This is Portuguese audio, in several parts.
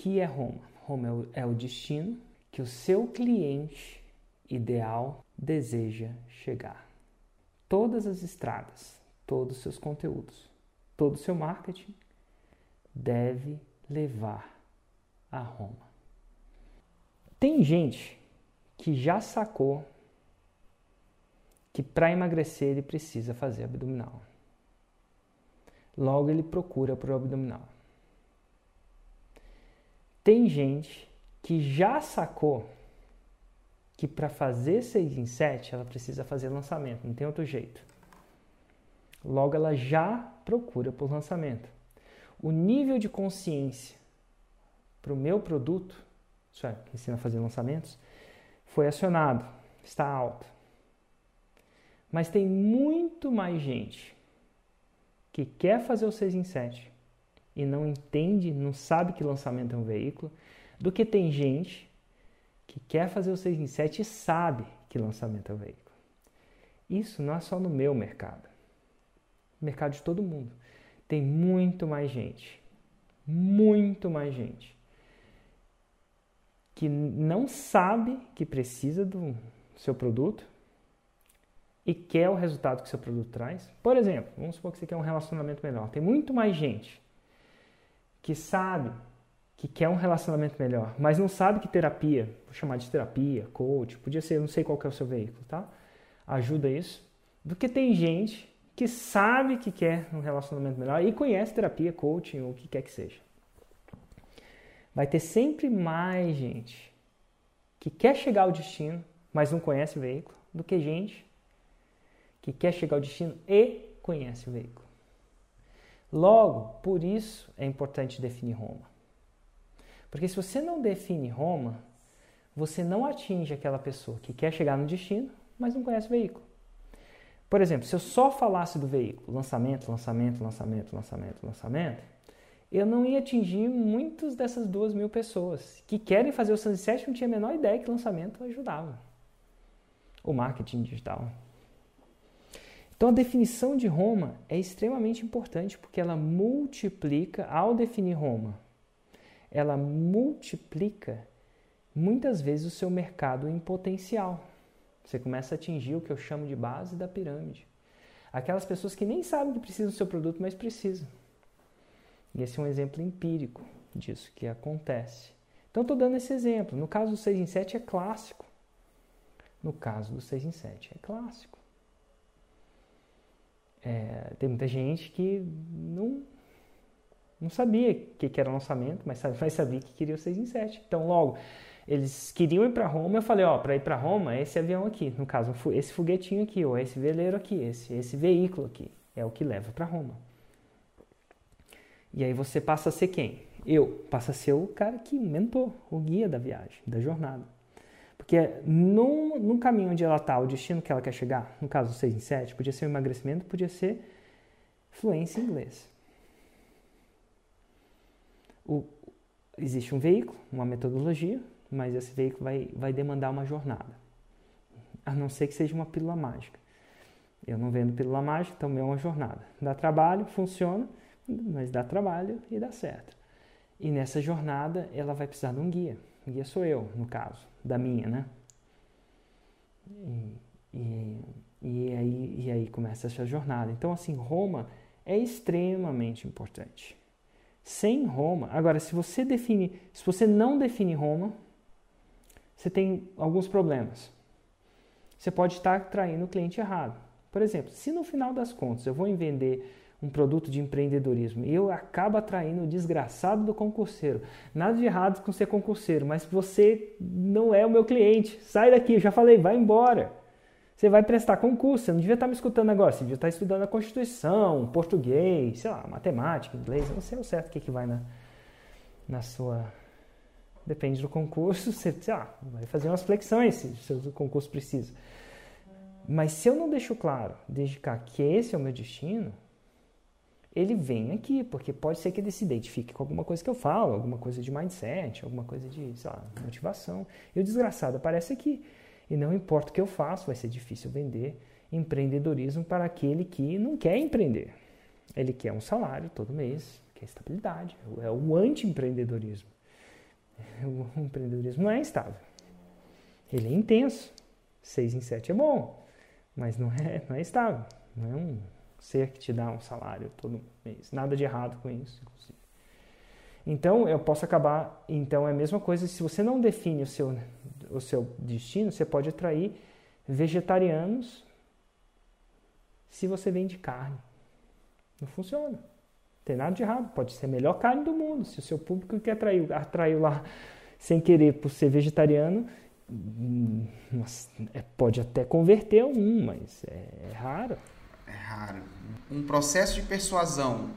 que é Roma? Roma é o, é o destino que o seu cliente ideal deseja chegar. Todas as estradas, todos os seus conteúdos, todo o seu marketing deve levar a Roma. Tem gente que já sacou que para emagrecer ele precisa fazer abdominal. Logo ele procura por abdominal. Tem gente que já sacou que para fazer 6 em 7 ela precisa fazer lançamento, não tem outro jeito. Logo ela já procura por lançamento. O nível de consciência para o meu produto, isso é, que ensina a fazer lançamentos, foi acionado, está alto. Mas tem muito mais gente que quer fazer o 6 em 7 e não entende, não sabe que lançamento é um veículo, do que tem gente que quer fazer o 6 em 7 e sabe que lançamento é um veículo. Isso não é só no meu mercado. mercado de todo mundo. Tem muito mais gente. Muito mais gente que não sabe que precisa do seu produto e quer o resultado que seu produto traz. Por exemplo, vamos supor que você quer um relacionamento melhor. Tem muito mais gente que sabe que quer um relacionamento melhor, mas não sabe que terapia, vou chamar de terapia, coach, podia ser, não sei qual é o seu veículo, tá? Ajuda isso. Do que tem gente que sabe que quer um relacionamento melhor e conhece terapia, coaching ou o que quer que seja. Vai ter sempre mais gente que quer chegar ao destino, mas não conhece o veículo, do que gente que quer chegar ao destino e conhece o veículo. Logo, por isso é importante definir Roma. Porque se você não define Roma, você não atinge aquela pessoa que quer chegar no destino, mas não conhece o veículo. Por exemplo, se eu só falasse do veículo, lançamento, lançamento, lançamento, lançamento, lançamento, eu não ia atingir muitas dessas duas mil pessoas que querem fazer o Sunset não tinha a menor ideia que lançamento ajudava. O marketing digital. Então a definição de Roma é extremamente importante porque ela multiplica, ao definir Roma, ela multiplica muitas vezes o seu mercado em potencial. Você começa a atingir o que eu chamo de base da pirâmide. Aquelas pessoas que nem sabem que precisam do seu produto, mas precisam. E esse é um exemplo empírico disso que acontece. Então estou dando esse exemplo. No caso do 6 em 7 é clássico. No caso do 6 em 7 é clássico. É, tem muita gente que não, não sabia o que, que era lançamento, mas, mas sabia que queria o 6 em 7. Então, logo, eles queriam ir para Roma. Eu falei: ó, para ir para Roma, esse avião aqui, no caso, esse foguetinho aqui, ou esse veleiro aqui, esse, esse veículo aqui, é o que leva para Roma. E aí você passa a ser quem? Eu. Passa a ser o cara que mentor, o guia da viagem, da jornada. Porque no, no caminho onde ela está, o destino que ela quer chegar, no caso 6 em 7, podia ser o emagrecimento, podia ser fluência em inglês. O, existe um veículo, uma metodologia, mas esse veículo vai, vai demandar uma jornada. A não ser que seja uma pílula mágica. Eu não vendo pílula mágica, então é uma jornada. Dá trabalho, funciona, mas dá trabalho e dá certo. E nessa jornada ela vai precisar de um guia. Guia sou eu, no caso da minha, né? E, e, e, aí, e aí começa essa jornada. Então, assim, Roma é extremamente importante. Sem Roma, agora, se você define, se você não define Roma, você tem alguns problemas. Você pode estar atraindo o cliente errado. Por exemplo, se no final das contas eu vou vender um produto de empreendedorismo. E eu acabo atraindo o desgraçado do concurseiro. Nada de errado com ser concurseiro, mas você não é o meu cliente. Sai daqui, eu já falei, vai embora. Você vai prestar concurso, você não devia estar me escutando agora, você devia estar estudando a Constituição, português, sei lá, matemática, inglês, eu não sei o certo o que, que vai na, na sua. Depende do concurso, você sei lá, vai fazer umas flexões se o concurso precisa. Mas se eu não deixo claro, desde cá, que esse é o meu destino, ele vem aqui, porque pode ser que ele se identifique com alguma coisa que eu falo, alguma coisa de mindset, alguma coisa de, sei lá, motivação. E o desgraçado aparece aqui. E não importa o que eu faço, vai ser difícil vender empreendedorismo para aquele que não quer empreender. Ele quer um salário todo mês, quer estabilidade, é o anti-empreendedorismo. O empreendedorismo não é estável. Ele é intenso. 6 em 7 é bom, mas não é, não é estável. Não é um ser que te dá um salário todo mês. Nada de errado com isso, inclusive. Então, eu posso acabar. Então, é a mesma coisa. Se você não define o seu, o seu destino, você pode atrair vegetarianos se você vende carne. Não funciona. Não tem nada de errado. Pode ser a melhor carne do mundo. Se o seu público que atraiu, atraiu lá sem querer por ser vegetariano, hum, é, pode até converter um, mas é, é raro. Raro. Um processo de persuasão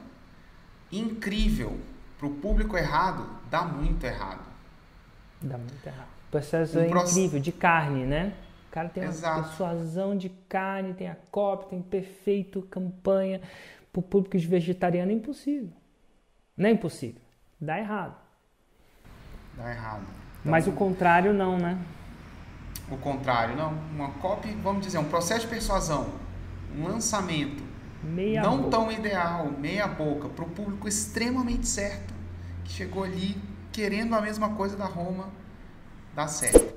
incrível para o público errado dá muito errado. Dá muito errado. O processo um é incrível, de carne, né? O cara tem Exato. uma persuasão de carne, tem a cópia, tem perfeito campanha. Para o público de vegetariano é impossível. Não é impossível. Dá errado. Dá errado. Então, Mas o contrário não, né? O contrário, não. Uma copy, vamos dizer, um processo de persuasão, um lançamento meia não boca. tão ideal, meia boca, para o público extremamente certo, que chegou ali querendo a mesma coisa da Roma, dá certo.